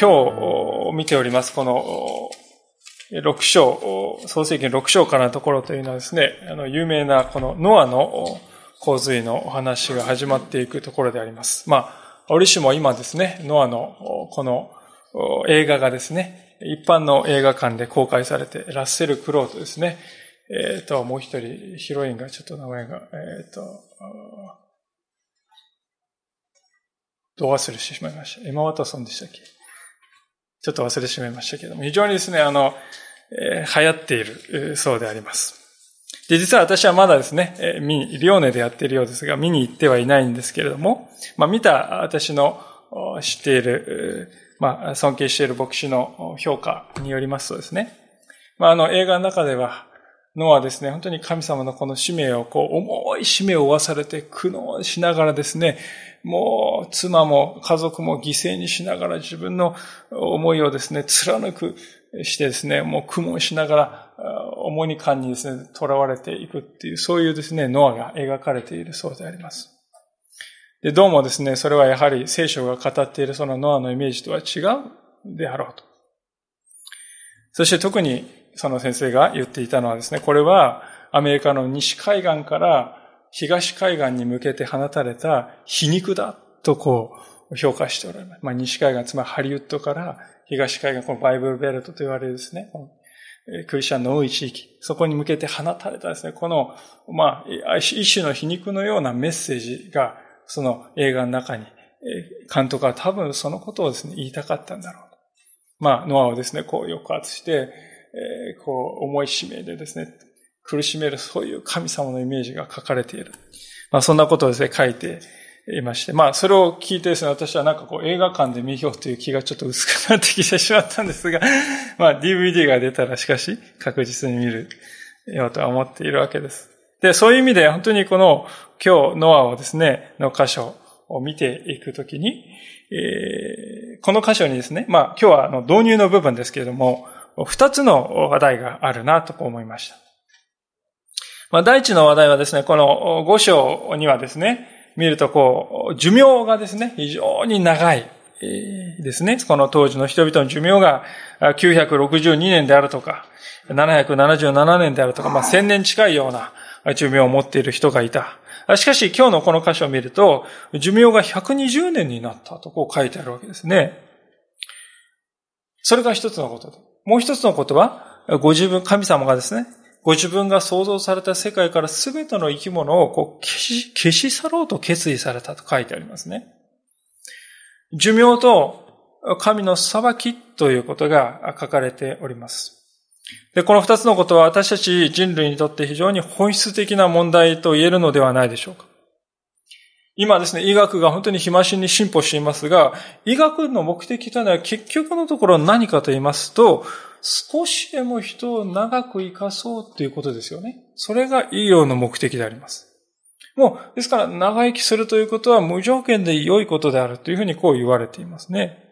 今日見ております、この6章、創世記の6章からのところというのはですね、あの、有名なこのノアの洪水のお話が始まっていくところであります。まあ、折しも今ですね、ノアのこの映画がですね、一般の映画館で公開されて、ラッセル・クローとですね、えっ、ー、と、もう一人ヒロインがちょっと名前が、えっ、ー、と、どう忘れしてしまいました。エマ・ワトソンでしたっけ？ちょっと忘れてしまいましたけども、非常にですね、あの、え、流行っているそうであります。で、実は私はまだですね、えー、見、リオネでやっているようですが、見に行ってはいないんですけれども、まあ見た私の知っている、まあ尊敬している牧師の評価によりますとですね、まああの映画の中では、ノアですね、本当に神様のこの使命を、こう、重い使命を負わされて苦悩しながらですね、もう妻も家族も犠牲にしながら自分の思いをですね、貫くしてですね、もう苦悶しながら、重荷感にですね、囚われていくっていう、そういうですね、ノアが描かれているそうであります。で、どうもですね、それはやはり聖書が語っているそのノアのイメージとは違うであろうと。そして特にその先生が言っていたのはですね、これはアメリカの西海岸から東海岸に向けて放たれた皮肉だとこう評価しておられます。まあ、西海岸、つまりハリウッドから東海岸、このバイブルベルトと言われるですね、クリスチャンの多い地域、そこに向けて放たれたですね、この、まあ、一種の皮肉のようなメッセージが、その映画の中に、監督は多分そのことをですね、言いたかったんだろう。まあ、ノアをですね、こう抑圧して、えー、こう、重い使命でですね、苦しめる、そういう神様のイメージが書かれている。まあ、そんなことをですね、書いていまして。まあ、それを聞いてですね、私はなんかこう、映画館で見ようという気がちょっと薄くなってきてしまったんですが、まあ、DVD が出たらしかし、確実に見るようとは思っているわけです。で、そういう意味で、本当にこの、今日、ノアをですね、の箇所を見ていくときに、えー、この箇所にですね、まあ、今日はあの導入の部分ですけれども、二つの話題があるなと思いました。まあ、第一の話題はですね、この五章にはですね、見るとこう、寿命がですね、非常に長いですね。この当時の人々の寿命が962年であるとか、777年であるとか、まあ、1000年近いような寿命を持っている人がいた。しかし今日のこの箇所を見ると、寿命が120年になったとこう書いてあるわけですね。それが一つのことで。もう一つのことは、ご自分、神様がですね、ご自分が創造された世界から全ての生き物をこう消し、消し去ろうと決意されたと書いてありますね。寿命と神の裁きということが書かれております。で、この二つのことは私たち人類にとって非常に本質的な問題と言えるのではないでしょうか。今ですね、医学が本当に日増しに進歩していますが、医学の目的というのは結局のところ何かと言いますと、少しでも人を長く生かそうということですよね。それが医療の目的であります。もう、ですから長生きするということは無条件で良いことであるというふうにこう言われていますね。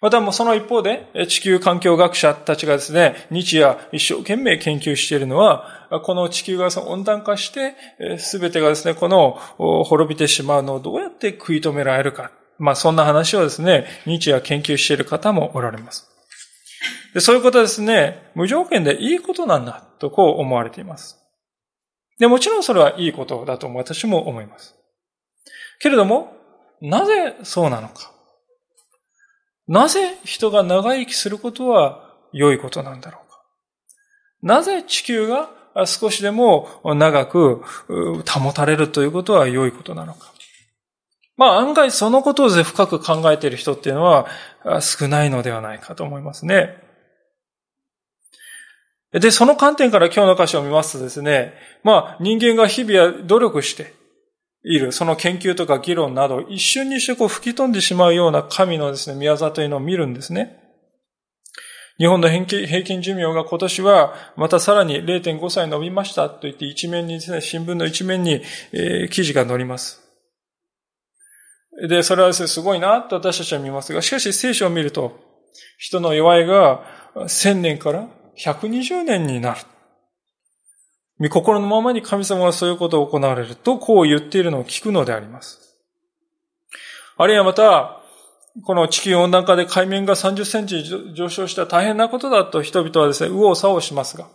またもその一方で、地球環境学者たちがですね、日夜一生懸命研究しているのは、この地球が温暖化して、すべてがですね、この滅びてしまうのをどうやって食い止められるか。まあそんな話をですね、日夜研究している方もおられます。でそういうことはですね、無条件でいいことなんだとこう思われています。で、もちろんそれはいいことだと私も思います。けれども、なぜそうなのか。なぜ人が長生きすることは良いことなんだろうか？なぜ地球が少しでも長く保たれるということは良いことなのか？まあ案外そのことを深く考えている人っていうのは少ないのではないかと思いますね。で、その観点から今日の箇所を見ますとですね、まあ人間が日々努力している、その研究とか議論など一瞬にしてこう吹き飛んでしまうような神のですね、宮沢というのを見るんですね。日本の平均寿命が今年はまたさらに0.5歳伸びましたと言って一面にですね、新聞の一面に、え、記事が載ります。で、それはですね、すごいなと私たちは見ますが、しかし聖書を見ると、人の弱いが1000年から120年になる。見心のままに神様がそういうことを行われると、こう言っているのを聞くのであります。あるいはまた、この地球温暖化で海面が30センチ上昇した大変なことだと人々はですね、右往左往しますが。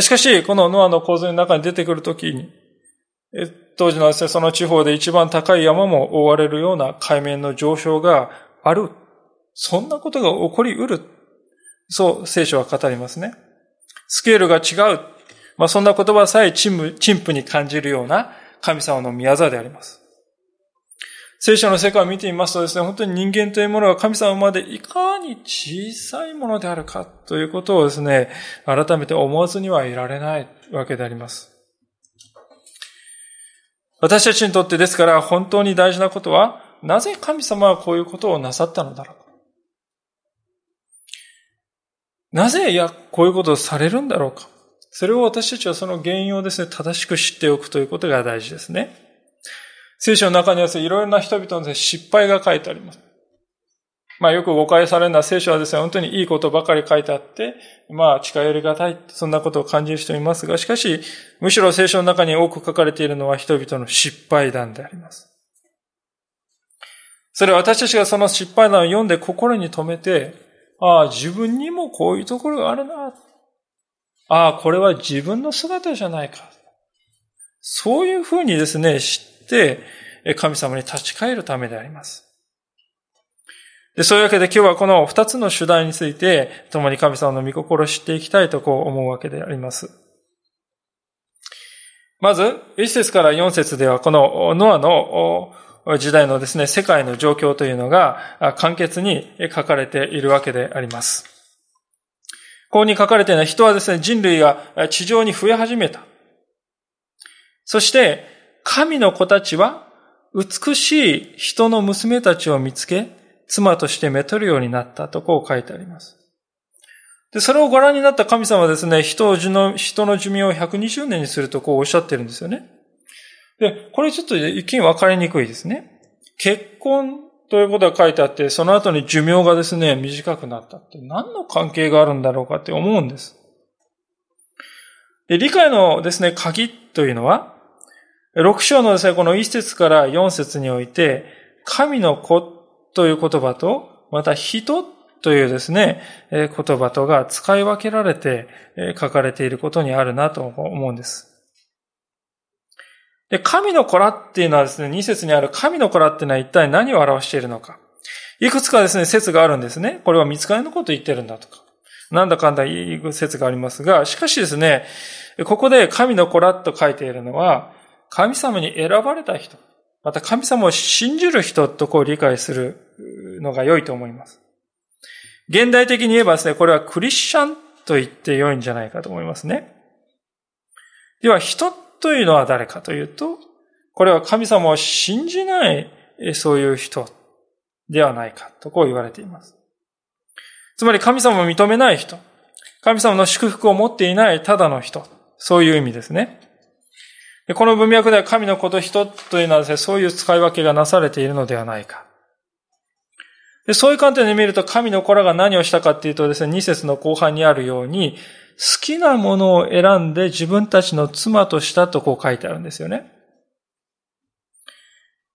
しかし、このノアの洪水の中に出てくるときに、当時のですね、その地方で一番高い山も覆われるような海面の上昇がある。そんなことが起こり得る。そう聖書は語りますね。スケールが違う。まあそんな言葉さえ陳腐に感じるような神様の宮沢であります。聖書の世界を見てみますとですね、本当に人間というものが神様までいかに小さいものであるかということをですね、改めて思わずにはいられないわけであります。私たちにとってですから本当に大事なことは、なぜ神様はこういうことをなさったのだろうか。なぜ、いや、こういうことをされるんだろうか。それを私たちはその原因をですね、正しく知っておくということが大事ですね。聖書の中にはですね、いろいろな人々の失敗が書いてあります。まあよく誤解されるのは聖書はですね、本当にいいことばかり書いてあって、まあ近寄りがたい、そんなことを感じる人いますが、しかし、むしろ聖書の中に多く書かれているのは人々の失敗談であります。それは私たちがその失敗談を読んで心に留めて、ああ、自分にもこういうところがあるな。ああ、これは自分の姿じゃないか。そういうふうにですね、知って、神様に立ち返るためであります。でそういうわけで今日はこの二つの主題について、共に神様の御心を知っていきたいとこう思うわけであります。まず、一節から四節では、このノアの時代のですね、世界の状況というのが簡潔に書かれているわけであります。ここに書かれているのは人はですね、人類が地上に増え始めた。そして、神の子たちは美しい人の娘たちを見つけ、妻としてめとるようになったとこう書いてあります。で、それをご覧になった神様はですね、人を人の寿命を120年にするとこうおっしゃってるんですよね。で、これちょっと一見分かりにくいですね。結婚ということが書いてあって、その後に寿命がですね、短くなったって何の関係があるんだろうかって思うんです。で理解のですね、鍵というのは、6章のですね、この1節から4節において、神の子という言葉と、また人というですね、言葉とが使い分けられて書かれていることにあるなと思うんです。で、神の子らっていうのはですね、2節にある神の子らっていうのは一体何を表しているのか。いくつかですね、説があるんですね。これは見つかりのことを言ってるんだとか。なんだかんだ言う説がありますが、しかしですね、ここで神の子らと書いているのは、神様に選ばれた人、また神様を信じる人とこう理解するのが良いと思います。現代的に言えばですね、これはクリスチャンと言って良いんじゃないかと思いますね。では、人というのは誰かというと、これは神様を信じないそういう人ではないかとこう言われています。つまり神様を認めない人、神様の祝福を持っていないただの人、そういう意味ですね。この文脈では神のこと人というのはですね、そういう使い分けがなされているのではないか。そういう観点で見ると神の子らが何をしたかっていうとですね、2節の後半にあるように、好きなものを選んで自分たちの妻としたとこう書いてあるんですよね。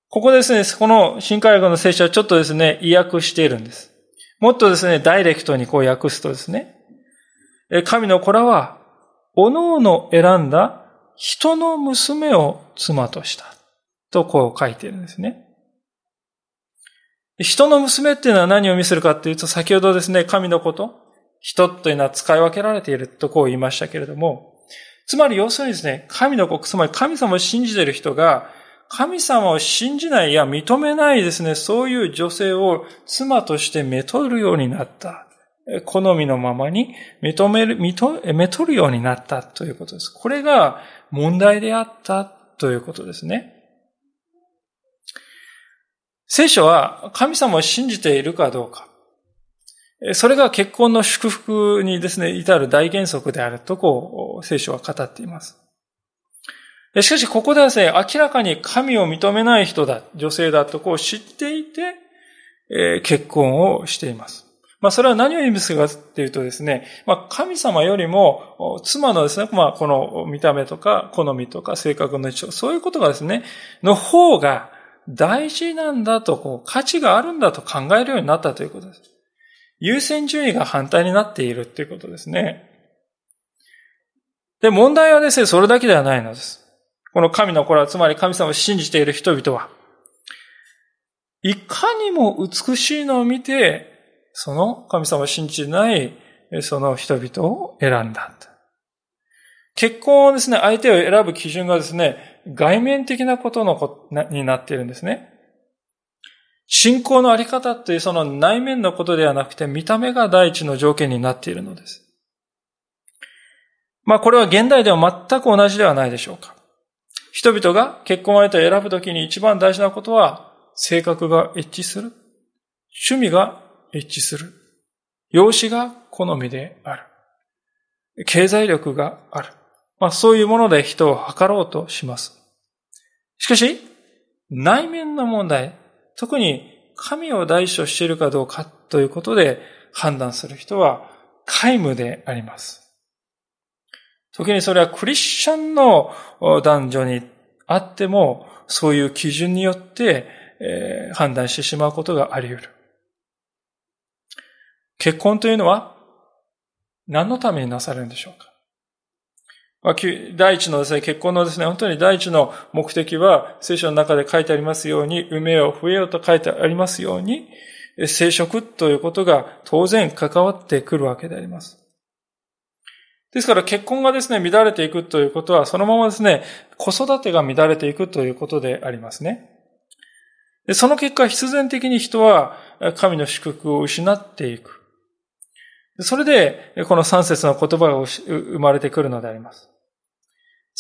ここですね、この新海学の聖書はちょっとですね、意訳しているんです。もっとですね、ダイレクトにこう訳すとですね、神の子らは、おのおの選んだ人の娘を妻とした。とこう書いているんですね。人の娘っていうのは何を見せるかっていうと、先ほどですね、神のこと、人というのは使い分けられているとこう言いましたけれども、つまり要するにですね、神の子、つまり神様を信じている人が、神様を信じないや認めないですね、そういう女性を妻としてめとるようになった。好みのままに認める、認めとるようになったということです。これが問題であったということですね。聖書は神様を信じているかどうか。それが結婚の祝福にですね、至る大原則であると、こう、聖書は語っています。しかし、ここではですね、明らかに神を認めない人だ、女性だとこう知っていて、え、結婚をしています。まあ、それは何を意味するかっていうとですね、まあ、神様よりも、妻のですね、まあ、この見た目とか、好みとか、性格の一応、そういうことがですね、の方が大事なんだと、こう、価値があるんだと考えるようになったということです。優先順位が反対になっているということですね。で、問題はですね、それだけではないのです。この神の子ら、つまり神様を信じている人々は、いかにも美しいのを見て、その神様を信じないその人々を選んだ。結婚をですね、相手を選ぶ基準がですね、外面的なことのこになっているんですね。信仰のあり方というその内面のことではなくて、見た目が第一の条件になっているのです。まあこれは現代では全く同じではないでしょうか。人々が結婚相手を選ぶときに一番大事なことは、性格が一致する。趣味が一致する。容姿が好みである。経済力がある。まあそういうもので人を測ろうとします。しかし、内面の問題、特に神を代償しているかどうかということで判断する人は皆無であります。時にそれはクリスチャンの男女にあっても、そういう基準によって、え判断してしまうことがあり得る。結婚というのは何のためになされるんでしょうか？第一のですね、結婚のですね、本当に第一の目的は、聖書の中で書いてありますように、埋めよう、増えようと書いてありますように、生殖ということが当然関わってくるわけであります。ですから結婚がですね、乱れていくということは、そのままですね、子育てが乱れていくということでありますね。その結果、必然的に人は神の祝福を失っていく。それで、この三節の言葉が生まれてくるのであります。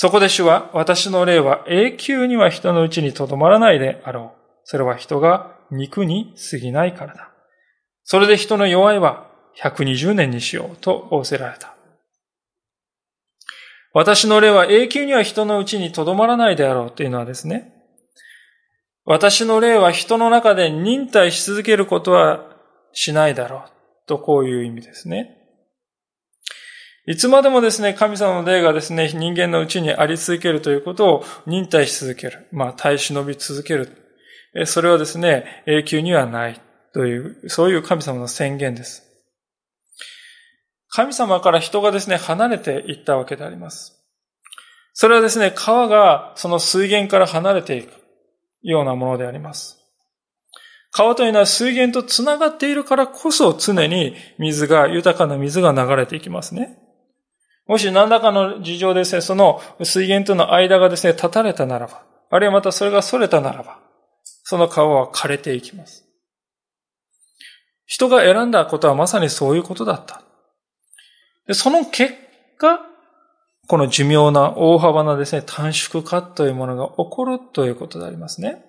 そこで主は、私の霊は永久には人のうちにとどまらないであろう。それは人が肉に過ぎないからだ。それで人の弱いは120年にしようと仰せられた。私の霊は永久には人のうちにとどまらないであろうというのはですね、私の霊は人の中で忍耐し続けることはしないだろうとこういう意味ですね。いつまでもですね、神様の霊がですね、人間のうちにあり続けるということを忍耐し続ける。まあ、耐え忍び続ける。それはですね、永久にはないという、そういう神様の宣言です。神様から人がですね、離れていったわけであります。それはですね、川がその水源から離れていくようなものであります。川というのは水源と繋がっているからこそ常に水が、豊かな水が流れていきますね。もし何らかの事情ですね、その水源との間がですね、立たれたならば、あるいはまたそれが逸れたならば、その川は枯れていきます。人が選んだことはまさにそういうことだった。でその結果、この寿命な大幅なですね、短縮化というものが起こるということでありますね。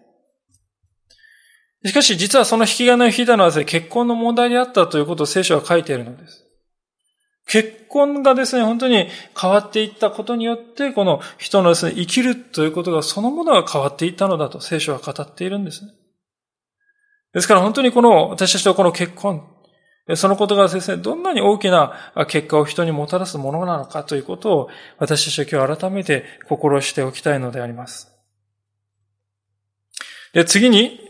しかし実はその引き金を引いたのはですね、結婚の問題であったということを聖書は書いているのです。結婚がですね、本当に変わっていったことによって、この人のですね、生きるということがそのものが変わっていったのだと聖書は語っているんですね。ですから本当にこの、私たちとこの結婚、そのことがですね、どんなに大きな結果を人にもたらすものなのかということを私たちは今日改めて心しておきたいのであります。で、次に、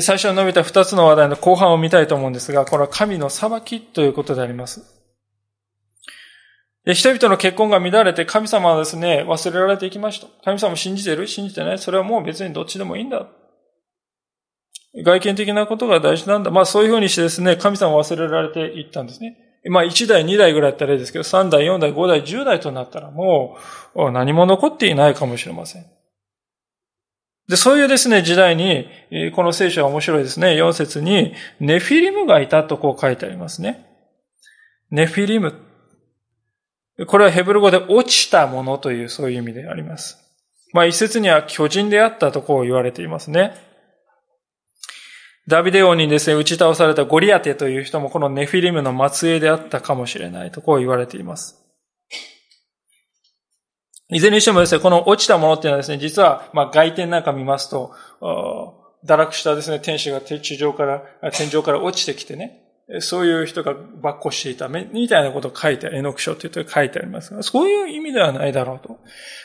最初に述べた二つの話題の後半を見たいと思うんですが、これは神の裁きということであります。人々の結婚が乱れて神様はですね、忘れられていきました。神様信じてる？信じてない？それはもう別にどっちでもいいんだ。外見的なことが大事なんだ。まあそういうふうにしてですね、神様忘れられていったんですね。まあ1代、2代ぐらいだったらいいですけど、3代、4代、5代、10代となったらもう何も残っていないかもしれません。で、そういうですね、時代に、この聖書は面白いですね。4節に、ネフィリムがいたとこう書いてありますね。ネフィリム。これはヘブル語で落ちたものというそういう意味であります。まあ一説には巨人であったとこう言われていますね。ダビデ王にですね、打ち倒されたゴリアテという人もこのネフィリムの末裔であったかもしれないとこう言われています。いずれにしてもですね、この落ちたものっていうのはですね、実は、まあ外典なんか見ますと、堕落したですね、天使が地上から、天井から落ちてきてね、そういう人がばっこしていた、みたいなことを書いて、絵の句書というと書いてありますが、そういう意味ではないだろうと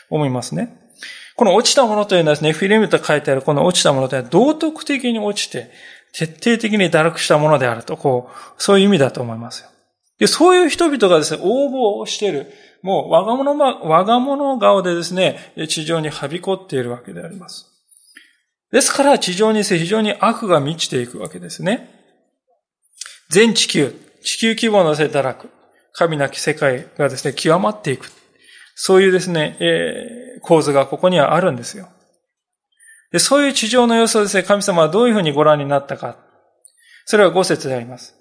思いますね。この落ちたものというのはですね、フィレムと書いてあるこの落ちたものというのは道徳的に落ちて、徹底的に堕落したものであると、こう、そういう意味だと思いますよ。で、そういう人々がですね、応募をしている、もう我が物、我が物顔でですね、地上にはびこっているわけであります。ですから地上に非常に悪が満ちていくわけですね。全地球、地球規模のせ堕落、神なき世界がですね、極まっていく。そういうですね、えー、構図がここにはあるんですよ。でそういう地上の様子をですね、神様はどういうふうにご覧になったか。それは五節であります。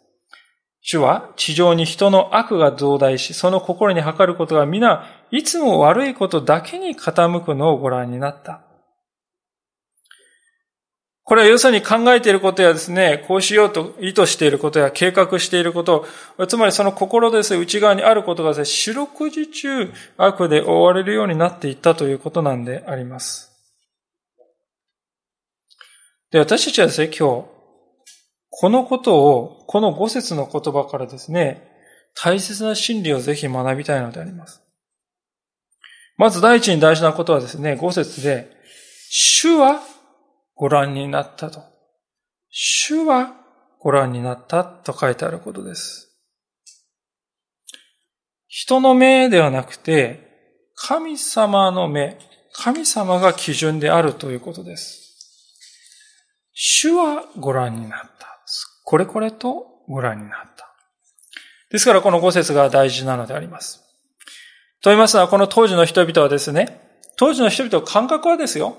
主は地上に人の悪が増大し、その心に測ることが皆、いつも悪いことだけに傾くのをご覧になった。これは要するに考えていることやですね、こうしようと意図していることや計画していること、つまりその心ですね、内側にあることがですね、四六時中悪で覆われるようになっていったということなんであります。で、私たちはですね、今日、このことを、この五節の言葉からですね、大切な真理をぜひ学びたいのであります。まず第一に大事なことはですね、五節で、主はご覧になったと。主はご覧になったと書いてあることです。人の目ではなくて、神様の目、神様が基準であるということです。主はご覧になった。これこれとご覧になった。ですからこの五節が大事なのであります。と言いますのは、この当時の人々はですね、当時の人々感覚はですよ。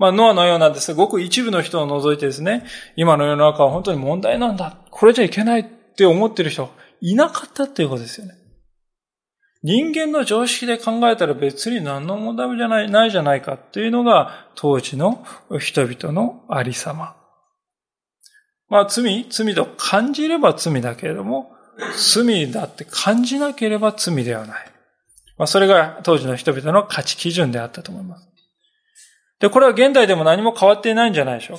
まあ、ノアのようなですね、ごく一部の人を除いてですね、今の世の中は本当に問題なんだ。これじゃいけないって思ってる人、いなかったっていうことですよね。人間の常識で考えたら別に何の問題もじゃない、ないじゃないかっていうのが当時の人々のありさま。まあ罪、罪と感じれば罪だけれども、罪だって感じなければ罪ではない。まあそれが当時の人々の価値基準であったと思います。で、これは現代でも何も変わっていないんじゃないでしょう。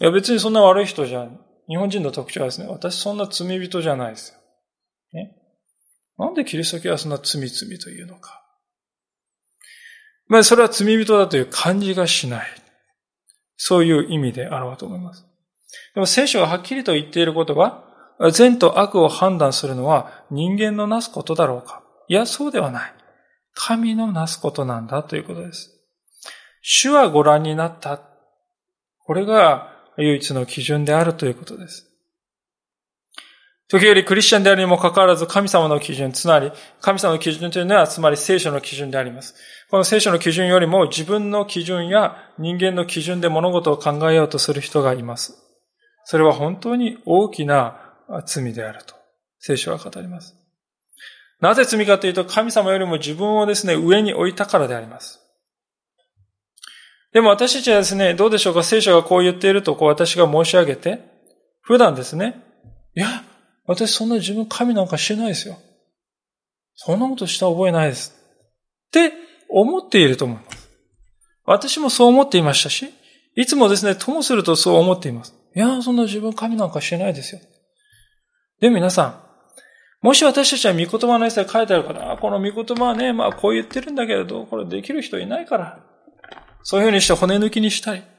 いや、別にそんな悪い人じゃ、日本人の特徴はですね、私そんな罪人じゃないですよ。ね。なんでキリスト教はそんな罪罪というのか。まあ、それは罪人だという感じがしない。そういう意味であろうと思います。でも聖書がはっきりと言っていることは、善と悪を判断するのは人間のなすことだろうかいや、そうではない。神のなすことなんだということです。主はご覧になった。これが唯一の基準であるということです。時折クリスチャンであるにもかかわらず神様の基準、つまり神様の基準というのはつまり聖書の基準であります。この聖書の基準よりも自分の基準や人間の基準で物事を考えようとする人がいます。それは本当に大きな罪であると聖書は語ります。なぜ罪かというと神様よりも自分をですね、上に置いたからであります。でも私たちはですね、どうでしょうか？聖書がこう言っているとこう私が申し上げて、普段ですね、いや、私そんな自分神なんかしてないですよ。そんなことした覚えないです。って思っていると思います。私もそう思っていましたし、いつもですね、ともするとそう思っています。いや、そんな自分神なんかしてないですよ。で皆さん、もし私たちは御言葉の一切書いてあるから、この御言葉はね、まあこう言ってるんだけれど、これできる人いないから。そういうふうにして骨抜きにしたい。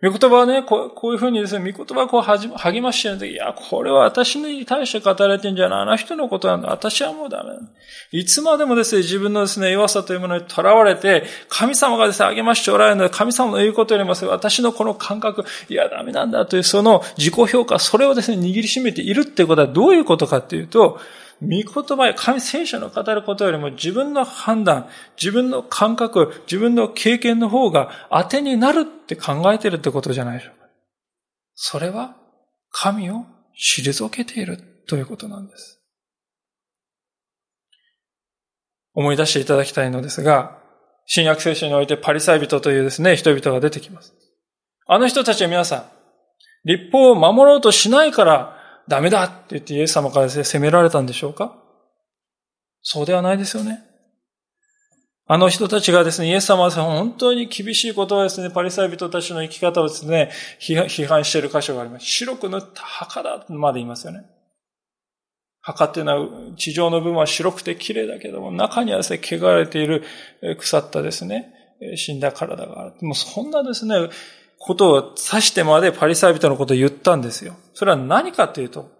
御言葉はね、こうこういうふうにですね、御言葉をこう励ましてるんで、いや、これは私に対して語られてんじゃない。あの人のことなんだ。私はもうダメいつまでもですね、自分のですね、弱さというものに囚われて、神様がですね、励ましておられるので、神様の言うことよりも私のこの感覚、いや、ダメなんだというその自己評価、それをですね、握りしめているっていうことはどういうことかっていうと、御言葉や神聖書の語ることよりも自分の判断、自分の感覚、自分の経験の方が当てになるって考えてるってことじゃないでしょうか。それは神を退けているということなんです。思い出していただきたいのですが、新約聖書においてパリサイ人というですね、人々が出てきます。あの人たちは皆さん、立法を守ろうとしないからダメだって言ってイエス様から責められたんでしょうか？そうではないですよね。あの人たちがですね、イエス様は本当に厳しいことはですね、パリサイ人たちの生き方をですね、批判している箇所があります。白く塗った墓だまで言いますよね。墓っていうのは地上の部分は白くて綺麗だけども、中にはですね、汚れている腐ったですね、死んだ体がある。もうそんなですね、ことを指してまでパリサイ人のことを言ったんですよ。それは何かというと、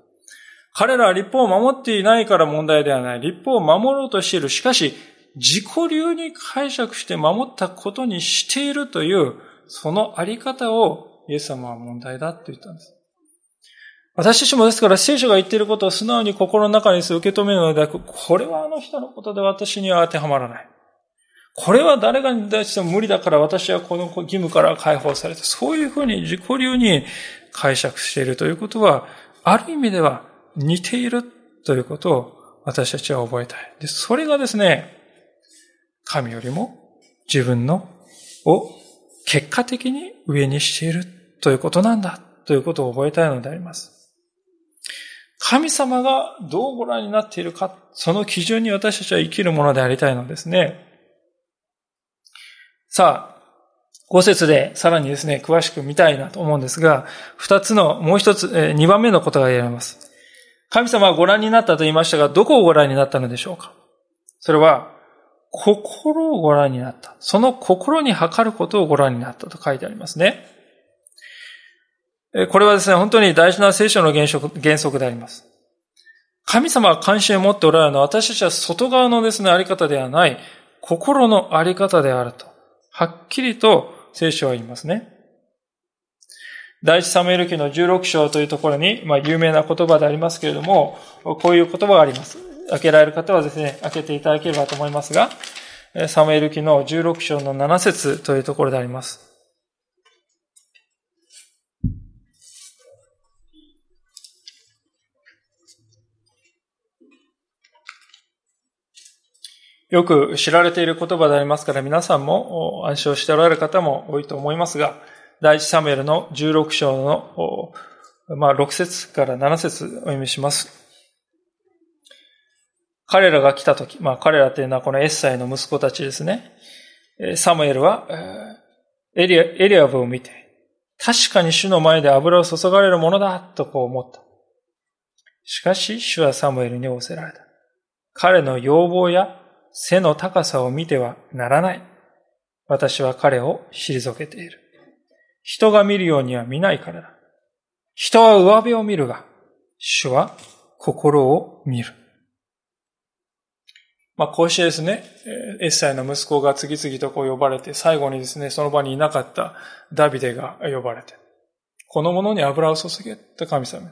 彼らは立法を守っていないから問題ではない。立法を守ろうとしている。しかし、自己流に解釈して守ったことにしているという、そのあり方をイエス様は問題だと言ったんです。私たちもですから聖書が言っていることを素直に心の中に受け止めるのではなく、これはあの人のことで私には当てはまらない。これは誰がに対しても無理だから私はこの義務から解放されて、そういうふうに自己流に解釈しているということは、ある意味では似ているということを私たちは覚えたい。で、それがですね、神よりも自分のを結果的に上にしているということなんだということを覚えたいのであります。神様がどうご覧になっているか、その基準に私たちは生きるものでありたいのですね。さあ、五節でさらにですね、詳しく見たいなと思うんですが、二つの、もう一つ、二番目のことが言われます。神様はご覧になったと言いましたが、どこをご覧になったのでしょうか？それは、心をご覧になった。その心に測ることをご覧になったと書いてありますね。これはですね、本当に大事な聖書の原則原則であります。神様は関心を持っておられるのは私たちは外側のですね、あり方ではない、心のあり方であると、はっきりと聖書は言いますね。第一サムエル記の16章というところに、まあ、有名な言葉でありますけれども、こういう言葉があります。開けられる方はですね、開けていただければと思いますが、サムエル記の16章の7節というところであります。よく知られている言葉でありますから皆さんも暗唱しておられる方も多いと思いますが、第一サムエルの16章の、まあ、6節から7節お読みします。彼らが来たとき、まあ彼らというのはこのエッサイの息子たちですね。サムエルはエリアエリアブを見て、確かに主の前で油を注がれるものだとこう思った。しかし主はサムエルに仰せられた。彼の要望や背の高さを見てはならない。私は彼を退けている。人が見るようには見ないからだ。人は上辺を見るが、主は心を見る。まあ、こうしてですね、エッサイの息子が次々とこう呼ばれて、最後にですね、その場にいなかったダビデが呼ばれて、この者に油を注げと神様。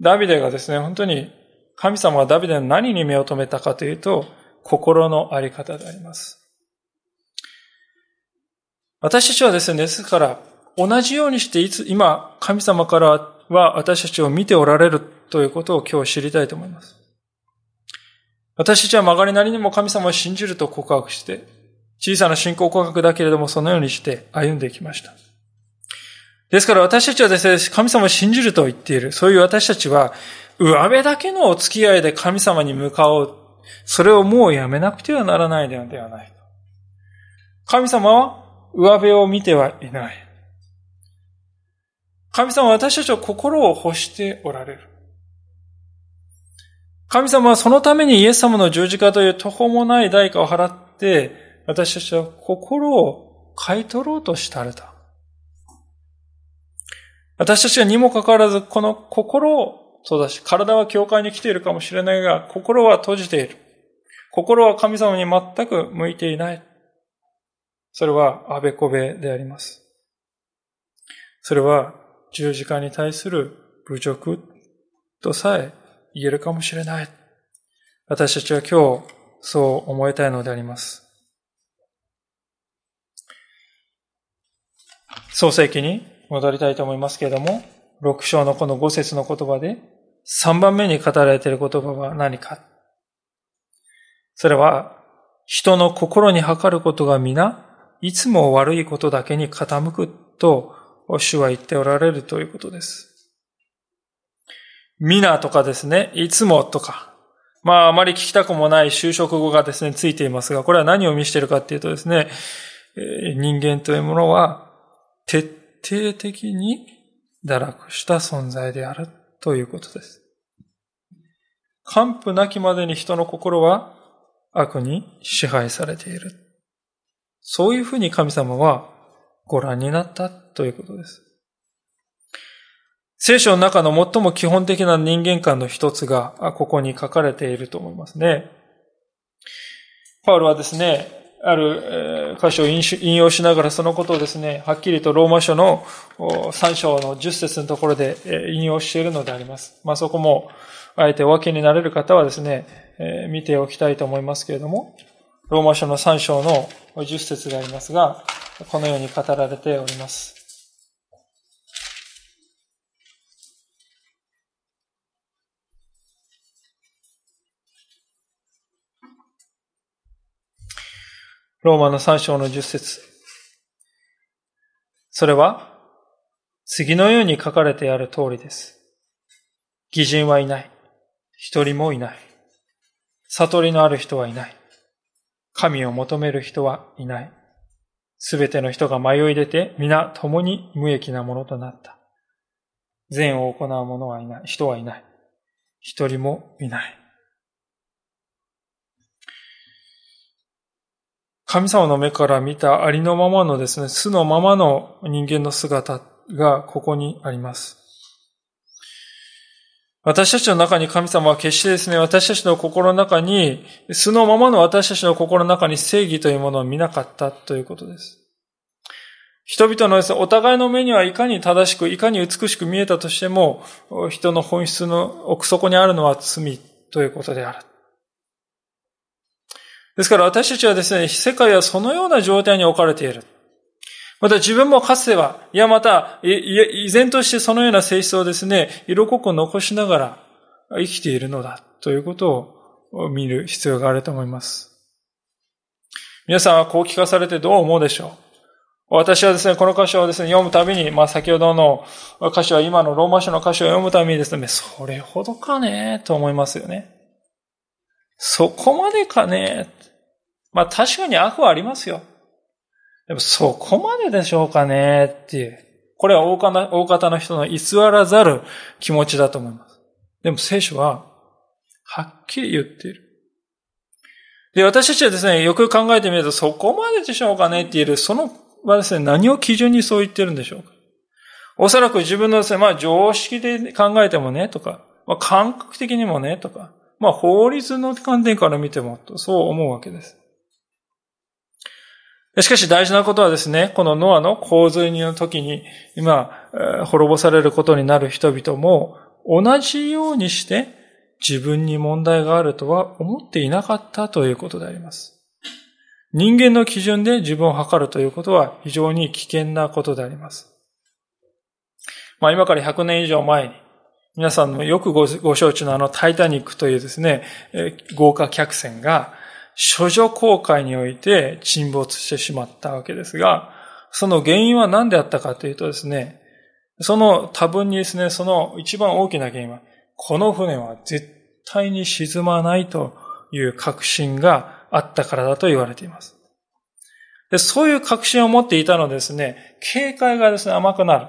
ダビデがですね、本当に神様はダビデの何に目を留めたかというと、心のあり方であります。私たちはですね、ですから、同じようにしていつ、今、神様からは私たちを見ておられるということを今日知りたいと思います。私たちは曲がりなりにも神様を信じると告白して、小さな信仰告白だけれどもそのようにして歩んでいきました。ですから私たちはですね、神様を信じると言っている。そういう私たちは、上辺だけのお付き合いで神様に向かおう。それをもうやめなくてはならないのではない。神様は上辺を見てはいない。神様は私たちは心を欲しておられる。神様はそのためにイエス様の十字架という途方もない代価を払って、私たちは心を買い取ろうとしたれた。私たちはにもかかわらず、この心をそうだし、体は教会に来ているかもしれないが、心は閉じている。心は神様に全く向いていない。それはあべこべであります。それは十字架に対する侮辱とさえ言えるかもしれない。私たちは今日、そう思いたいのであります。創世記に戻りたいと思いますけれども、六章のこの五節の言葉で、三番目に語られている言葉は何か？それは、人の心に測ることが皆、いつも悪いことだけに傾くと主は言っておられるということです。皆とかですね、いつもとか、まああまり聞きたくもない就職語がですね、ついていますが、これは何を見しているかっていうとですね、人間というものは徹底的に堕落した存在であるということです。完膚なきまでに人の心は悪に支配されている。そういうふうに神様はご覧になったということです。聖書の中の最も基本的な人間観の一つが、ここに書かれていると思いますね。パウロはですね、ある箇所を引用しながらそのことをですね、はっきりとローマ書の3章の10節のところで引用しているのであります。まあそこも、あえてお分けになれる方はですね、見ておきたいと思いますけれども、ローマ書の3章の10節がありますが、このように語られております。ローマの3章の10節それは、次のように書かれてある通りです。偽人はいない。一人もいない。悟りのある人はいない。神を求める人はいない。すべての人が迷い出て、皆共に無益なものとなった。善を行う者はいない。人はいない。一人もいない。神様の目から見たありのままのですね、素のままの人間の姿がここにあります。私たちの中に神様は決してですね、私たちの心の中に、素のままの私たちの心の中に正義というものを見なかったということです。人々のですね、お互いの目にはいかに正しく、いかに美しく見えたとしても、人の本質の奥底にあるのは罪ということである。ですから私たちはですね、世界はそのような状態に置かれている。また自分もかつては、いやまた、依然としてそのような性質をですね、色濃く残しながら生きているのだということを見る必要があると思います。皆さんはこう聞かされてどう思うでしょう？私はですね、この箇所をですね、読むたびに、まあ先ほどの箇所は今のローマ書の箇所を読むたびにですね、それほどかねと思いますよね。そこまでかね？まあ確かに悪はありますよ。でもそこまででしょうかね？っていう。これは大方の人の偽らざる気持ちだと思います。でも聖書は、はっきり言っている。で、私たちはですね、よく考えてみると、そこまででしょうかね？って言える、そのはですね、何を基準にそう言ってるんでしょうか？おそらく自分のですね、まあ常識で考えてもね、とか、まあ感覚的にもね、とか、まあ法律の観点から見ても、そう思うわけです。しかし大事なことはですね、このノアの洪水の時に今、滅ぼされることになる人々も同じようにして自分に問題があるとは思っていなかったということであります。人間の基準で自分を測るということは非常に危険なことであります。まあ今から100年以上前に皆さんのよくご承知のあのタイタニックというですね、豪華客船が処女航海において沈没してしまったわけですが、その原因は何であったかというとですね、その多分にですね、その一番大きな原因は、この船は絶対に沈まないという確信があったからだと言われています。でそういう確信を持っていたのですね、警戒がですね、甘くなる。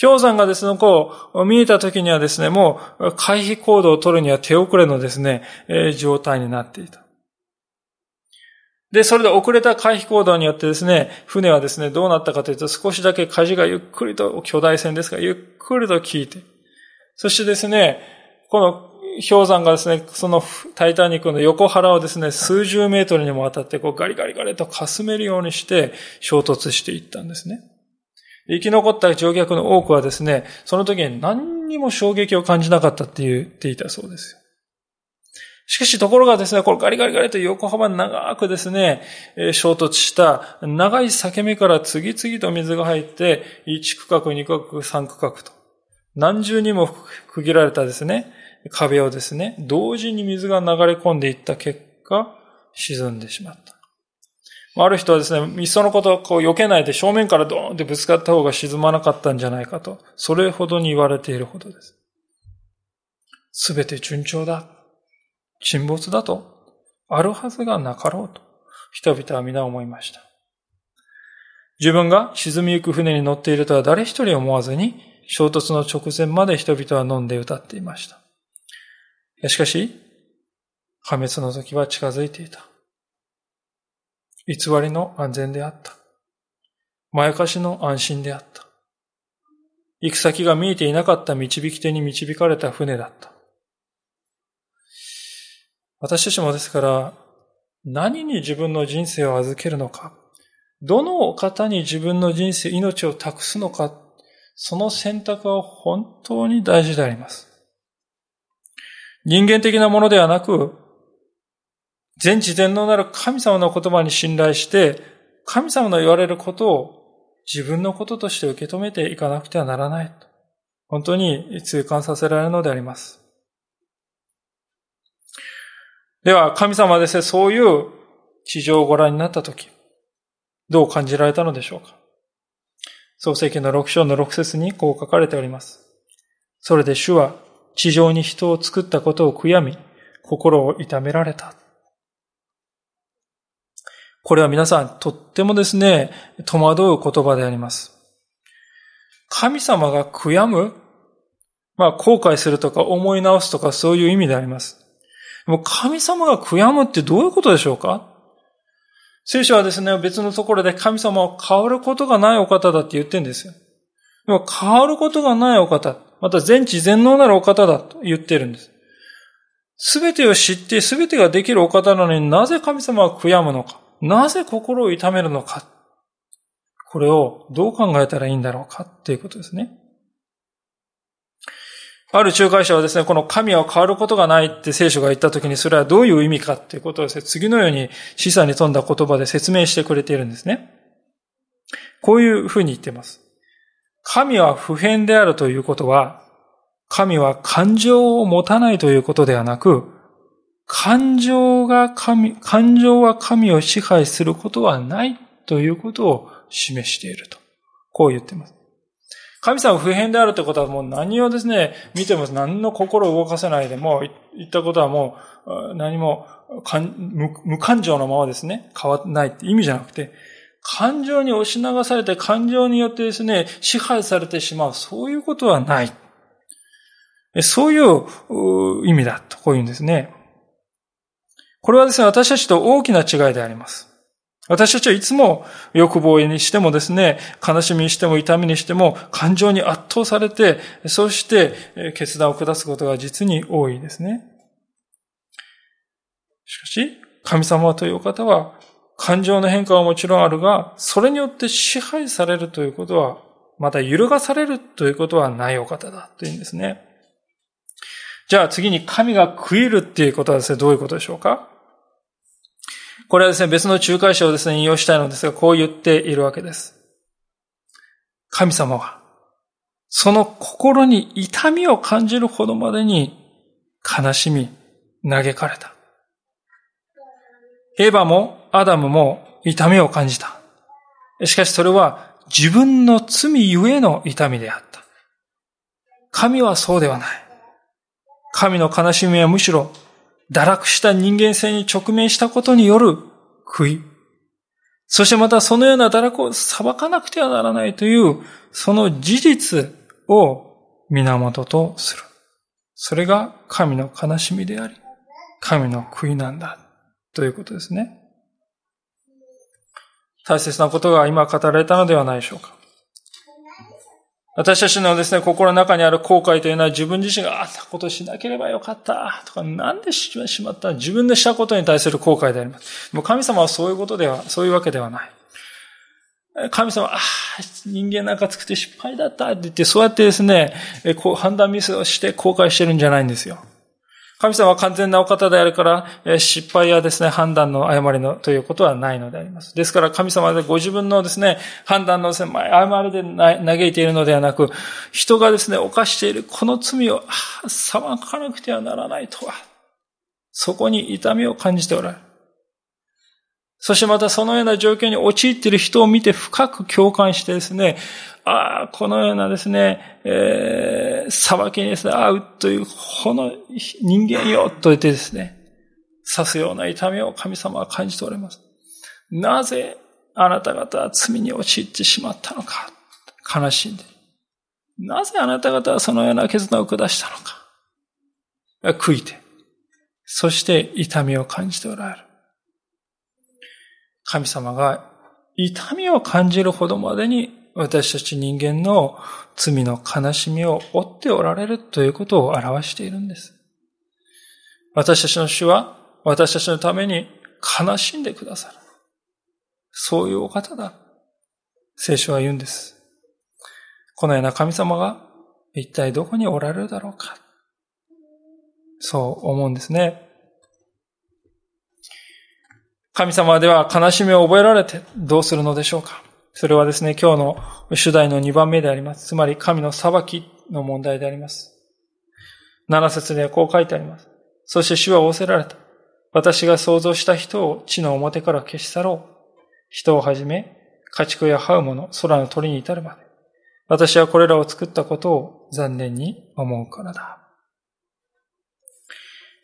氷山がですね、こう、見えた時にはですね、もう回避行動を取るには手遅れのですね、状態になっていた。で、それで遅れた回避行動によってですね、船はですね、どうなったかというと、少しだけ舵がゆっくりと、巨大船ですが、ゆっくりと効いて、そしてですね、この氷山がですね、そのタイタニックの横腹をですね、数十メートルにもわたって、こうガリガリガリとかすめるようにして衝突していったんですね。生き残った乗客の多くはですね、その時に何にも衝撃を感じなかったって言っていたそうですよ。しかしところがですね、これガリガリガリと横幅長くですね、衝突した長い裂け目から次々と水が入って、1区画、2区画、3区画と、何重にも区切られたですね、壁をですね、同時に水が流れ込んでいった結果、沈んでしまった。ある人はですね、いっそのことこう避けないで正面からドーンってぶつかった方が沈まなかったんじゃないかと、それほどに言われているほどです。すべて順調だ。沈没だと、あるはずがなかろうと、人々は皆思いました。自分が沈みゆく船に乗っているとは誰一人思わずに、衝突の直前まで人々は飲んで歌っていました。しかし、破滅の時は近づいていた。偽りの安全であった。まやかしの安心であった。行く先が見えていなかった導き手に導かれた船だった。私たちもですから、何に自分の人生を預けるのか、どの方に自分の人生、命を託すのか、その選択は本当に大事であります。人間的なものではなく、全知全能なる神様の言葉に信頼して、神様の言われることを自分のこととして受け止めていかなくてはならない。本当に痛感させられるのであります。では、神様ですね、そういう地上をご覧になったとき、どう感じられたのでしょうか？創世記の6章の6節にこう書かれております。それで主は地上に人を作ったことを悔やみ、心を痛められた。これは皆さん、とってもですね、戸惑う言葉であります。神様が悔やむまあ、後悔するとか思い直すとかそういう意味であります。もう神様が悔やむってどういうことでしょうか？聖書はですね、別のところで神様は変わることがないお方だって言ってんですよ。でも変わることがないお方、また全知全能なるお方だと言ってるんです。すべてを知ってすべてができるお方なのになぜ神様は悔やむのかなぜ心を痛めるのかこれをどう考えたらいいんだろうかっていうことですね。ある仲介者はですね、この神は変わることがないって聖書が言ったときに、それはどういう意味かっていうことをですね、次のように示唆に富んだ言葉で説明してくれているんですね。こういうふうに言っています。神は普遍であるということは、神は感情を持たないということではなく、感情が神、感情は神を支配することはないということを示していると。こう言っています。神様不変であるってことはもう何をですね、見ても何の心を動かせないでも、言ったことはもう何も無感情のままですね、変わらないって意味じゃなくて、感情に押し流されて感情によってですね、支配されてしまう。そういうことはない。そういう意味だと、こういうんですね。これはですね、私たちと大きな違いであります。私たちはいつも欲望にしてもですね、悲しみにしても痛みにしても感情に圧倒されて、そして決断を下すことが実に多いですね。しかし、神様という方は感情の変化はもちろんあるが、それによって支配されるということは、また揺るがされるということはないお方だというんですね。じゃあ次に神が食えるっていうことはですね、どういうことでしょうか？これはですね、別の仲介者をですね、引用したいのですが、こう言っているわけです。神様は、その心に痛みを感じるほどまでに悲しみ、嘆かれた。エヴァもアダムも痛みを感じた。しかしそれは自分の罪ゆえの痛みであった。神はそうではない。神の悲しみはむしろ堕落した人間性に直面したことによる悔い。そしてまたそのような堕落を裁かなくてはならないという、その事実を源とする。それが神の悲しみであり、神の悔いなんだ。ということですね。大切なことが今語られたのではないでしょうか。私たちのですね、心の中にある後悔というのは自分自身があったことしなければよかったとか、なんでししまった自分でしたことに対する後悔であります。もう神様はそういうことでは、そういうわけではない。神様は、ああ、人間なんか作って失敗だったって言って、そうやってですね、こう判断ミスをして後悔してるんじゃないんですよ。神様は完全なお方であるから、失敗やですね、判断の誤りのということはないのであります。ですから神様でご自分のですね、判断の狭い誤りで嘆いているのではなく、人がですね、犯しているこの罪を裁かなくてはならないとは、そこに痛みを感じておられる。そしてまたそのような状況に陥っている人を見て深く共感してですね、ああ、このようなですね、えー、裁きにですね、会うという、この人間よ、と言ってですね、刺すような痛みを神様は感じております。なぜあなた方は罪に陥ってしまったのか、悲しんで。なぜあなた方はそのような決断を下したのか。悔いて、そして痛みを感じておられる。神様が痛みを感じるほどまでに私たち人間の罪の悲しみを負っておられるということを表しているんです。私たちの主は私たちのために悲しんでくださる。そういうお方だ。聖書は言うんです。このような神様が一体どこにおられるだろうか。そう思うんですね。神様では悲しみを覚えられてどうするのでしょうか？それはですね、今日の主題の2番目であります。つまり神の裁きの問題であります。7節ではこう書いてあります。そして主は仰せられた。私が想像した人を地の表から消し去ろう。人をはじめ、家畜や這うもの、空の鳥に至るまで。私はこれらを作ったことを残念に思うからだ。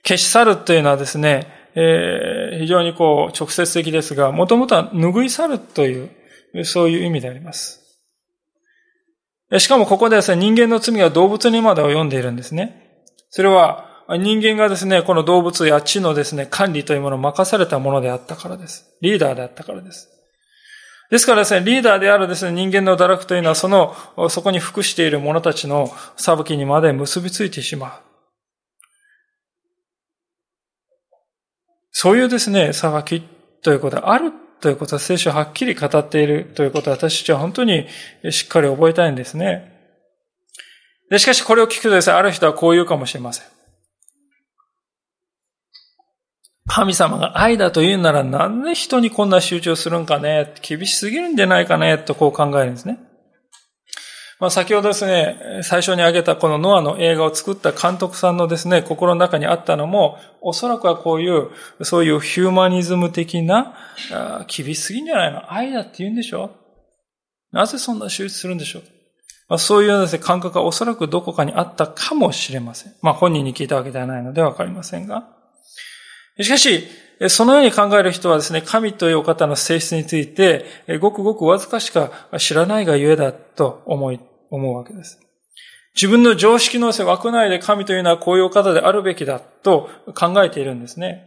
消し去るというのはですね、えー、非常にこう直接的ですが、もともとは拭い去るというそういう意味であります。しかもここでですね、人間の罪が動物にまで及んでいるんですね。それは、人間がですね、この動物や地のですね、管理というものを任されたものであったからです。リーダーであったからです。ですからですね、リーダーであるですね、人間の堕落というのは、その、そこに服している者たちの裁きにまで結びついてしまう。そういうですね、裁きということはあるということは聖書ははっきり語っているということは私たちは本当にしっかり覚えたいんですね。で、しかしこれを聞くとですね、ある人はこう言うかもしれません。神様が愛だと言うならなんで人にこんな集中するんかね厳しすぎるんじゃないかねとこう考えるんですね。まあ、先ほどですね、最初に挙げたこのノアの映画を作った監督さんのですね、心の中にあったのも、おそらくはこういう、そういうヒューマニズム的な、厳しすぎんじゃないの？愛だって言うんでしょ？なぜそんな手術するんでしょう？まあ、そういうですね、感覚がおそらくどこかにあったかもしれません。まあ本人に聞いたわけではないのでわかりませんが。しかし、そのように考える人はですね、神というお方の性質について、ごくごくわずかしか知らないがゆえだと思い、思うわけです。自分の常識の枠内で神というのはこういう方であるべきだと考えているんですね。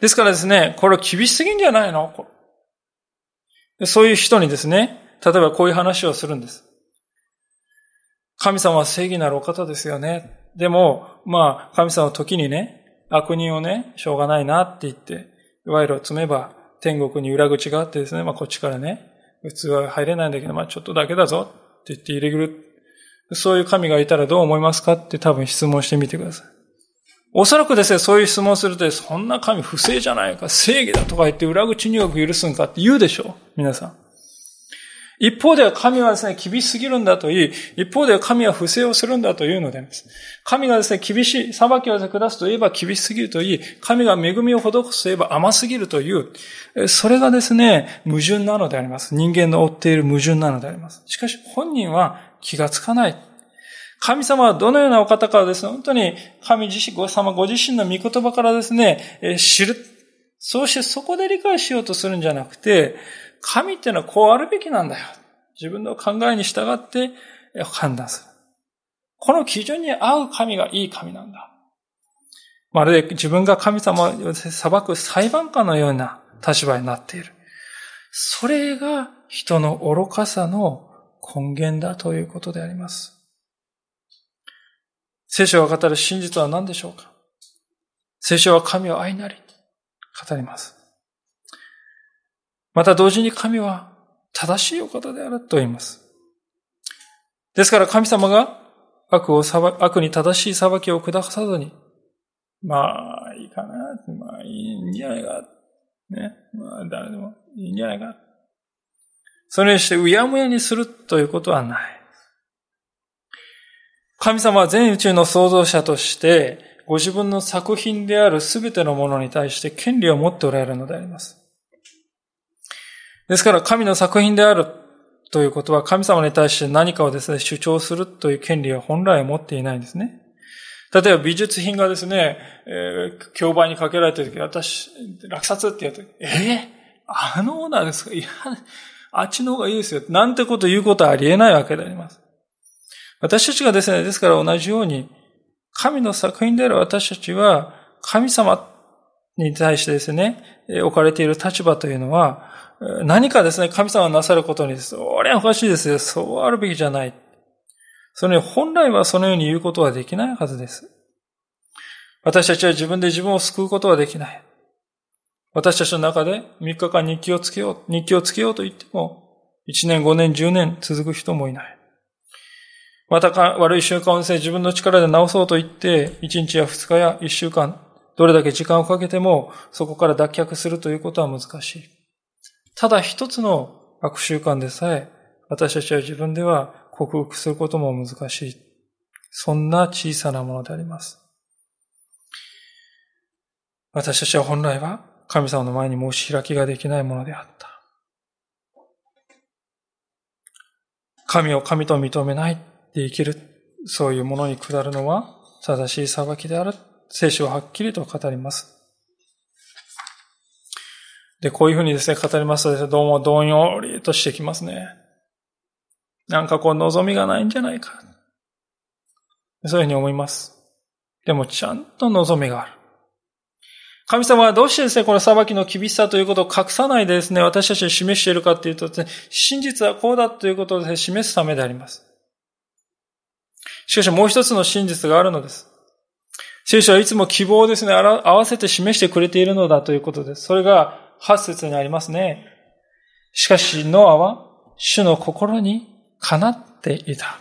ですからですね、これ厳しすぎんじゃないの？そういう人にですね、例えばこういう話をするんです。神様は正義なるお方ですよね。でも、まあ、神様は時にね、悪人をね、しょうがないなって言って、賄賂を積めば天国に裏口があってですね、まあこっちからね、普通は入れないんだけど、まあちょっとだけだぞって言って入れる。そういう神がいたらどう思いますかって多分質問してみてください。おそらくですね、そういう質問すると、そんな神不正じゃないか、正義だとか言って裏口入学許すんかって言うでしょう皆さん。一方では神はですね、厳しすぎるんだと言い、一方では神は不正をするんだというのであります。神がですね、厳しい、裁きを下すと言えば厳しすぎると言い、神が恵みを施すと言えば甘すぎるという、それがですね、矛盾なのであります。人間の追っている矛盾なのであります。しかし本人は気がつかない。神様はどのようなお方かはですね、本当に神自身、ご様ご自身の御言葉からですね、知る。そうしてそこで理解しようとするんじゃなくて、神っていうのはこうあるべきなんだよ。自分の考えに従って判断する。この基準に合う神がいい神なんだ。まるで自分が神様を裁く裁判官のような立場になっている。それが人の愚かさの根源だということであります。聖書が語る真実は何でしょうか？聖書は神を愛なり、語ります。また同時に神は正しいお方であると言います。ですから神様が悪を裁悪に正しい裁きを下さずに、まあ、いいかな、まあ、いいんじゃないか、ね、まあ、誰でもいいんじゃないか。それにしてうやむやにするということはない。神様は全宇宙の創造者として、ご自分の作品であるすべてのものに対して権利を持っておられるのであります。ですから神の作品であるということは神様に対して何かをですね、主張するという権利は本来持っていないんですね。例えば美術品がですね、えー、競売にかけられた時、私、落札って言うと、えー、あのオーナーですか？いや、あっちの方がいいですよ。なんてこと言うことはありえないわけであります。私たちがですね、ですから同じように、神の作品である私たちは、神様に対してですね、置かれている立場というのは、何かですね、神様がなさることに、それはおかしいですよ。そうあるべきじゃない。その本来はそのように言うことはできないはずです。私たちは自分で自分を救うことはできない。私たちの中で3日間日記をつけよう、日記をつけようと言っても、1年、5年、10年続く人もいない。また悪い習慣をですね、自分の力で治そうと言って、1日や2日や1週間、どれだけ時間をかけても、そこから脱却するということは難しい。ただ一つの悪習慣でさえ、私たちは自分では克服することも難しい。そんな小さなものであります。私たちは本来は神様の前に申し開きができないものであった。神を神と認めないで生きる、そういうものに下るのは正しい裁きである。聖書ははっきりと語ります。で、こういうふうにですね、語りますとですね、どうもどんよりとしてきますね。なんかこう望みがないんじゃないか。そういうふうに思います。でもちゃんと望みがある。神様はどうしてですね、この裁きの厳しさということを隠さないでですね、私たちに示しているかというとですね、真実はこうだということをですね、示すためであります。しかしもう一つの真実があるのです。聖書はいつも希望をですね、合わせて示してくれているのだということです。それが8節にありますね。しかし、ノアは主の心にかなっていた。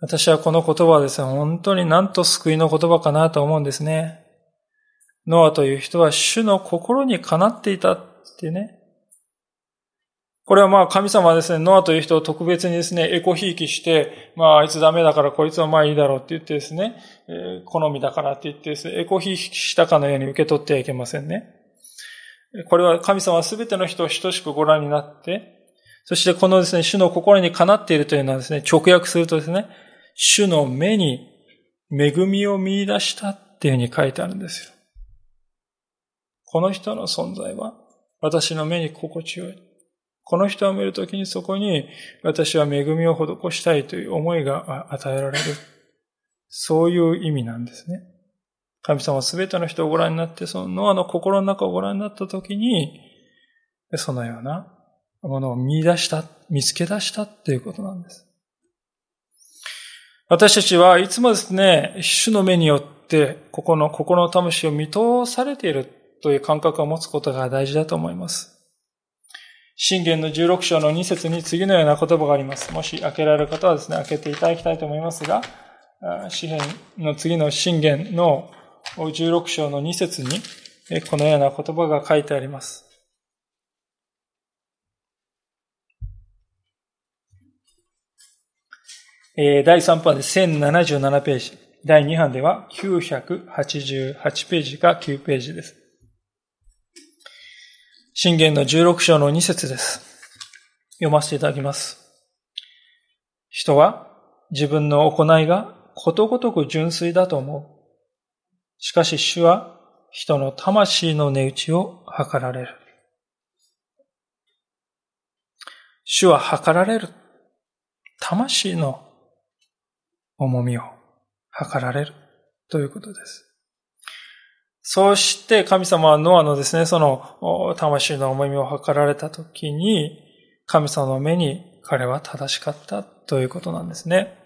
私はこの言葉はですね、本当になんと救いの言葉かなと思うんですね。ノアという人は主の心にかなっていたってね。これはまあ神様はですね、ノアという人を特別にですね、エコひいきして、まああいつダメだからこいつはまあいいだろうって言ってですね、え、好みだからって言ってですね、エコひいきしたかのように受け取ってはいけませんね。これは神様はすべての人を等しくご覧になって、そしてこのですね、主の心にかなっているというのはですね、直訳するとですね、主の目に恵みを見出したっていうふうに書いてあるんですよ。この人の存在は私の目に心地よい。この人を見るときにそこに私は恵みを施したいという思いが与えられる。そういう意味なんですね。神様は全ての人をご覧になって、そのノアの心の中をご覧になったときに、そのようなものを見出した、見つけ出したっていうことなんです。私たちはいつもですね、主の目によって、ここの心の魂を見通されているという感覚を持つことが大事だと思います。信玄の16章の2節に次のような言葉があります。もし開けられる方はですね、開けていただきたいと思いますが、詩篇の次の信玄の16章の2節に、このような言葉が書いてあります。第3版で1077ページ。第2版では988ページか9ページです。信玄の16章の2節です。読ませていただきます。人は自分の行いがことごとく純粋だと思う。しかし主は人の魂の値打ちを図られる。主は図られる。魂の重みを図られるということです。そして神様はノアのですね、その魂の重みを図られたときに、神様の目に彼は正しかったということなんですね。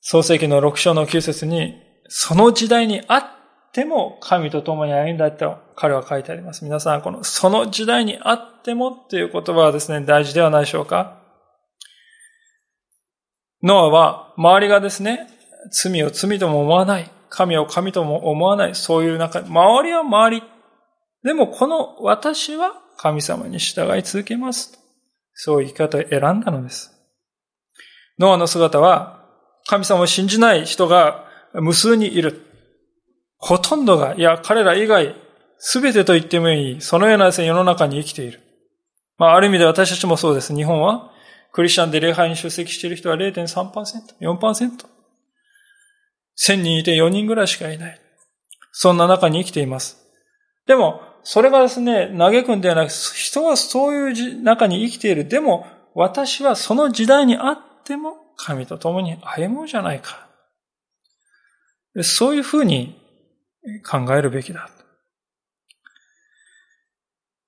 創世記の6章の9節に、その時代にあっても神と共に歩んだと彼は書いてあります。皆さん、このその時代にあってもという言葉はですね、大事ではないでしょうかノアは周りがですね、罪を罪とも思わない。神を神とも思わない、そういう中、周りは周り。でもこの私は神様に従い続けます。そういう生き方を選んだのです。ノアの姿は神様を信じない人が無数にいる。ほとんどが、いや、彼ら以外、すべてと言ってもいい、そのような世の中に生きている。まあ、ある意味で私たちもそうです。日本は、クリスチャンで礼拝に出席している人は0.3%、4%。1000人いて4人ぐらいしかいない。そんな中に生きています。でも、それがですね、嘆くんではなく、人はそういう中に生きている。でも、私はその時代にあっても、神と共に歩もうじゃないか。そういうふうに考えるべきだ。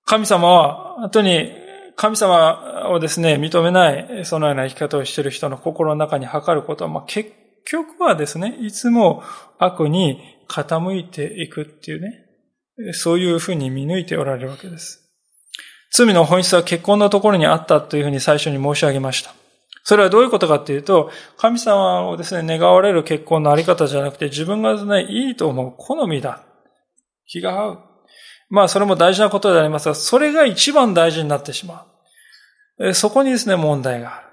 神様は、後に、神様をですね、認めない、そのような生き方をしている人の心の中に測ることは、結局はですね、いつも悪に傾いていくっていうね、そういうふうに見抜いておられるわけです。罪の本質は結婚のところにあったというふうに最初に申し上げました。それはどういうことかっていうと、神様をですね、願われる結婚のあり方じゃなくて、自分がですね、いいと思う好みだ。気が合う。まあ、それも大事なことでありますが、それが一番大事になってしまう。そこにですね、問題がある。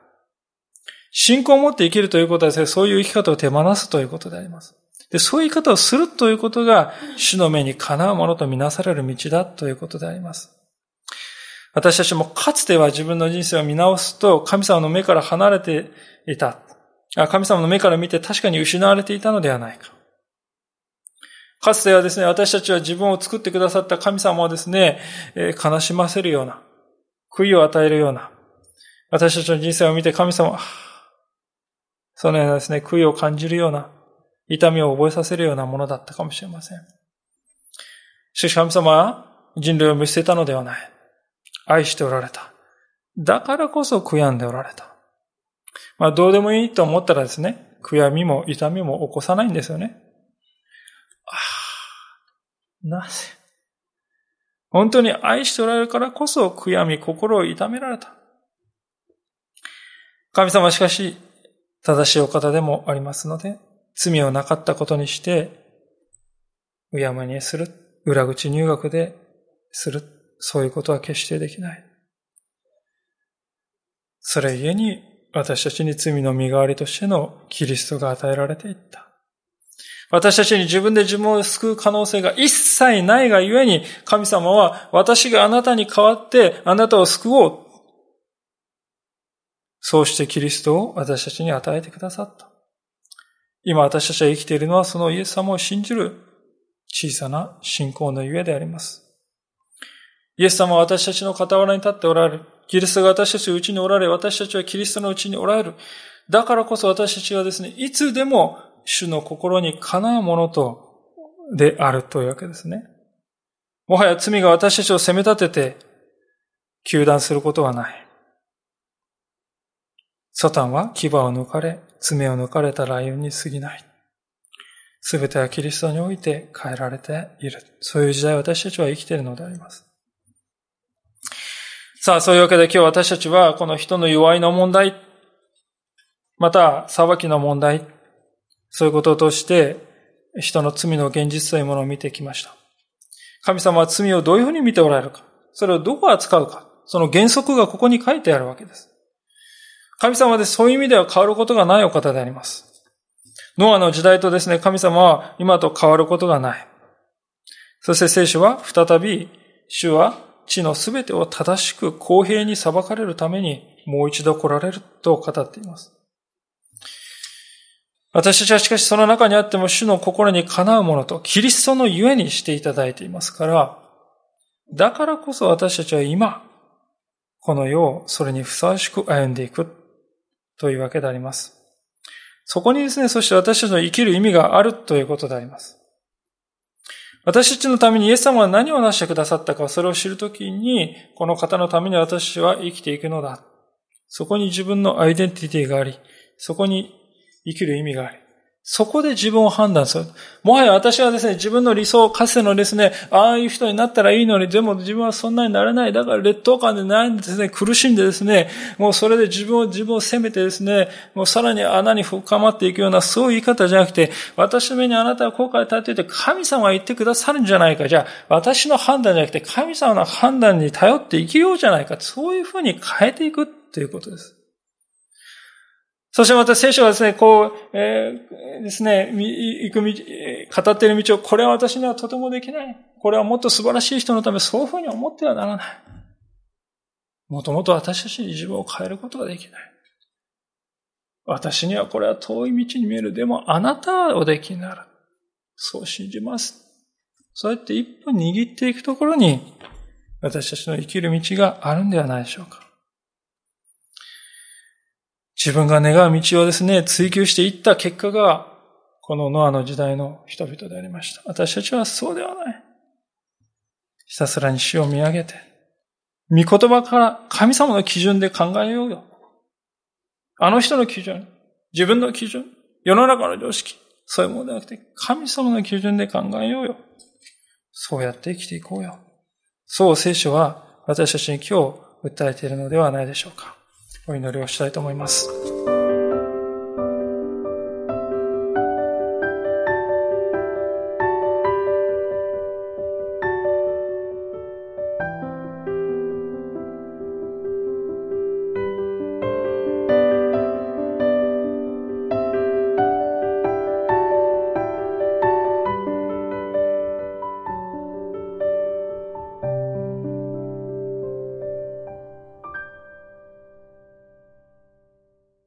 信仰を持って生きるということはですね、そういう生き方を手放すということであります。で、そういう生き方をするということが、主の目にかなうものとみなされる道だということであります。私たちもかつては自分の人生を見直すと、神様の目から離れていた。神様の目から見て確かに失われていたのではないか。かつてはですね、私たちは自分を作ってくださった神様をですね、悲しませるような、悔いを与えるような、私たちの人生を見て神様、そのようなですね、悔いを感じるような、痛みを覚えさせるようなものだったかもしれません。しかし神様は人類を見捨てたのではない。愛しておられた。だからこそ悔やんでおられた。まあどうでもいいと思ったらですね、悔やみも痛みも起こさないんですよね。ああ、なぜ？本当に愛しておられるからこそ悔やみ、心を痛められた。神様しかし、正しいお方でもありますので、罪をなかったことにして、うやむにする。裏口入学でする。そういうことは決してできない。それゆえに私たちに罪の身代わりとしてのキリストが与えられていった。私たちに自分で自分を救う可能性が一切ないがゆえに、神様は私があなたに代わってあなたを救おう。そうしてキリストを私たちに与えてくださった。今私たちは生きているのはそのイエス様を信じる小さな信仰のゆえであります。イエス様は私たちの傍らに立っておられる。キリストが私たちのうちにおられ、私たちはキリストのうちにおられる。だからこそ私たちはですね、いつでも主の心にかなうものと、であるというわけですね。もはや罪が私たちを責め立てて、求断することはない。サタンは牙を抜かれ、爪を抜かれたライオンに過ぎない。すべてはキリストにおいて変えられている。そういう時代私たちは生きているのであります。さあ、そういうわけで今日私たちはこの人の弱いの問題、また裁きの問題、そういうことを通して人の罪の現実というものを見てきました。神様は罪をどういうふうに見ておられるか、それをどこ扱うか、その原則がここに書いてあるわけです。神様でそういう意味では変わることがないお方であります。ノアの時代とですね、神様は今と変わることがない。そして聖書は再び、主は地のすべてを正しく公平に裁かれるためにもう一度来られると語っています。私たちはしかしその中にあっても主の心にかなうものとキリストのゆえにしていただいていますから、だからこそ私たちは今、この世をそれにふさわしく歩んでいくというわけであります。そこにですね、そして私たちの生きる意味があるということであります。私たちのためにイエス様は何をなしてくださったか、それを知るときに、この方のために私は生きていくのだ。そこに自分のアイデンティティがあり、そこに生きる意味があり、そこで自分を判断する。もはや私はですね、自分の理想、かつてのですね、ああいう人になったらいいのに、でも自分はそんなになれない。だから劣等感で悩んでですね、苦しんでですね、もうそれで自分を、自分を責めてですね、もうさらに穴に深まっていくような、そういう言い方じゃなくて、私の目にあなたは後悔立てて、神様が言ってくださるんじゃないか。じゃあ、私の判断じゃなくて、神様の判断に頼って生きようじゃないか。そういうふうに変えていくということです。そしてまた聖書はですね、こう、えー、ですね、行く道、語っている道を、これは私にはとてもできない。これはもっと素晴らしい人のため、そういうふうに思ってはならない。もともと私たちに自分を変えることができない。私にはこれは遠い道に見える。でもあなたはおできになる。そう信じます。そうやって一歩握っていくところに、私たちの生きる道があるんではないでしょうか。自分が願う道をですね、追求していった結果が、このノアの時代の人々でありました。私たちはそうではない。ひたすらに死を見上げて、御言葉から神様の基準で考えようよ。あの人の基準、自分の基準、世の中の常識、そういうものではなくて、神様の基準で考えようよ。そうやって生きていこうよ。そう聖書は私たちに今日訴えているのではないでしょうか。お祈りをしたいと思います。